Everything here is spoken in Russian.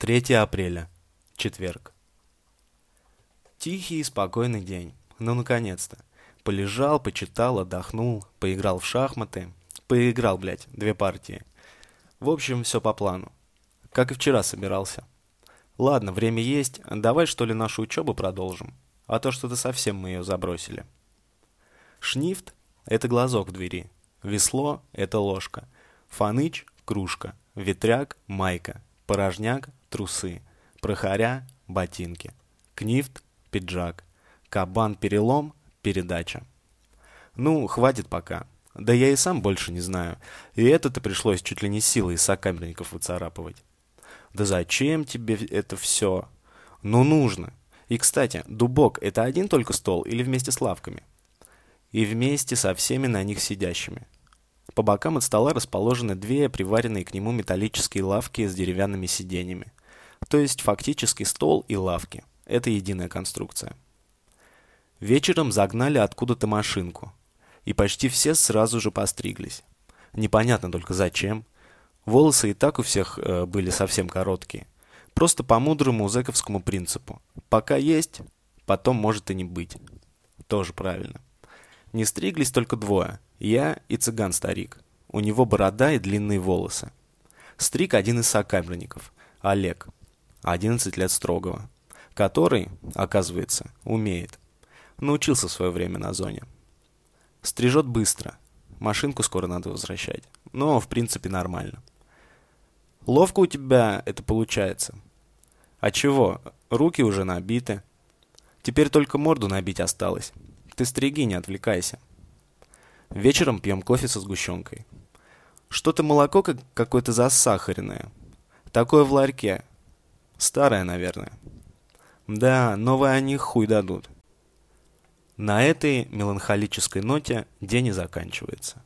3 апреля. Четверг. Тихий и спокойный день. Ну, наконец-то. Полежал, почитал, отдохнул, поиграл в шахматы. Поиграл, блядь, две партии. В общем, все по плану. Как и вчера собирался. Ладно, время есть, давай что ли нашу учебу продолжим. А то что-то совсем мы ее забросили. Шнифт — это глазок в двери. Весло — это ложка. Фаныч — кружка. Ветряк — майка. Порожняк — трусы. Прохоря — ботинки. Книфт — пиджак. Кабан-перелом — передача. Ну, хватит пока. Да я и сам больше не знаю. И это-то пришлось чуть ли не силой из сокамерников выцарапывать. Да зачем тебе это все? Ну, нужно. И, кстати, дубок — это один только стол или вместе с лавками? И вместе со всеми на них сидящими. По бокам от стола расположены две приваренные к нему металлические лавки с деревянными сиденьями. То есть фактически стол и лавки. Это единая конструкция. Вечером загнали откуда-то машинку. И почти все сразу же постриглись. Непонятно только зачем. Волосы и так у всех э, были совсем короткие. Просто по мудрому зэковскому принципу. Пока есть, потом может и не быть. Тоже правильно. Не стриглись только двое. Я и цыган-старик. У него борода и длинные волосы. Стриг один из сокамерников. Олег. 11 лет строгого. Который, оказывается, умеет. Научился в свое время на зоне. Стрижет быстро. Машинку скоро надо возвращать. Но, в принципе, нормально. Ловко у тебя это получается. А чего? Руки уже набиты. Теперь только морду набить осталось. Ты стриги, не отвлекайся. Вечером пьем кофе со сгущенкой. Что-то молоко как какое-то засахаренное. Такое в ларьке. Старое, наверное. Да, новое они хуй дадут. На этой меланхолической ноте день и заканчивается.